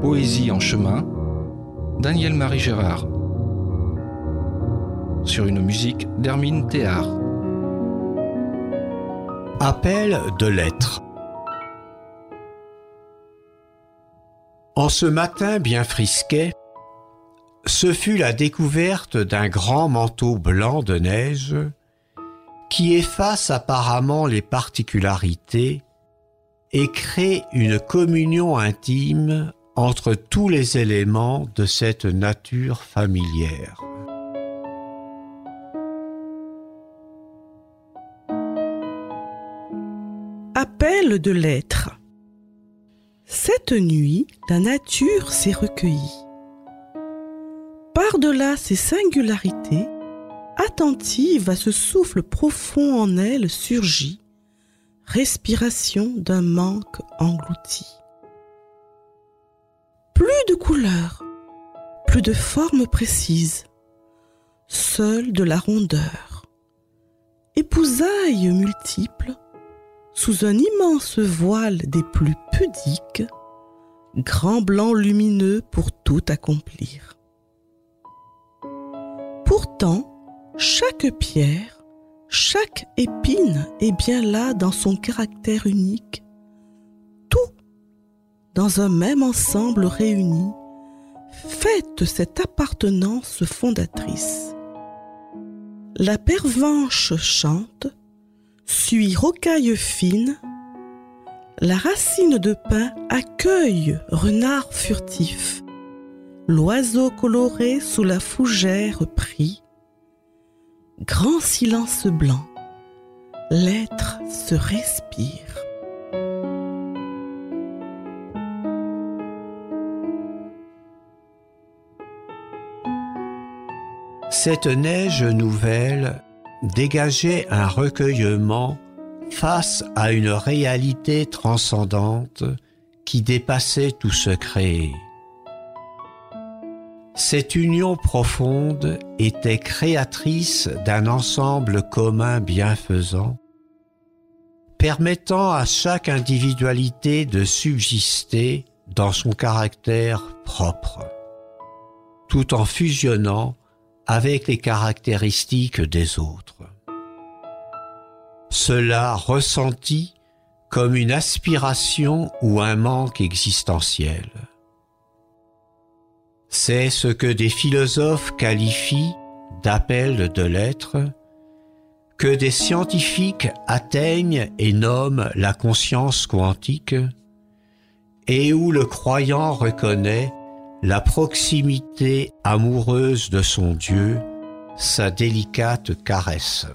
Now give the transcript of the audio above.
Poésie en chemin, Daniel-Marie Gérard. Sur une musique d'Hermine Théard. Appel de lettres. En ce matin bien frisquet, ce fut la découverte d'un grand manteau blanc de neige qui efface apparemment les particularités et crée une communion intime entre tous les éléments de cette nature familière. Appel de l'être. Cette nuit, la nature s'est recueillie. Par-delà ses singularités, attentive à ce souffle profond en elle surgit, respiration d'un manque englouti. De couleurs, plus de formes précises, seule de la rondeur. Épousailles multiples, sous un immense voile des plus pudiques, grand blanc lumineux pour tout accomplir. Pourtant, chaque pierre, chaque épine est bien là dans son caractère unique. Dans un même ensemble réuni, fête cette appartenance fondatrice. La pervenche chante, suit rocaille fine, la racine de pin accueille renard furtif, l'oiseau coloré sous la fougère pris, grand silence blanc, l'être se respire. Cette neige nouvelle dégageait un recueillement face à une réalité transcendante qui dépassait tout secret. Cette union profonde était créatrice d'un ensemble commun bienfaisant, permettant à chaque individualité de subsister dans son caractère propre, tout en fusionnant avec les caractéristiques des autres. Cela ressenti comme une aspiration ou un manque existentiel. C'est ce que des philosophes qualifient d'appel de l'être, que des scientifiques atteignent et nomment la conscience quantique, et où le croyant reconnaît la proximité amoureuse de son Dieu, sa délicate caresse.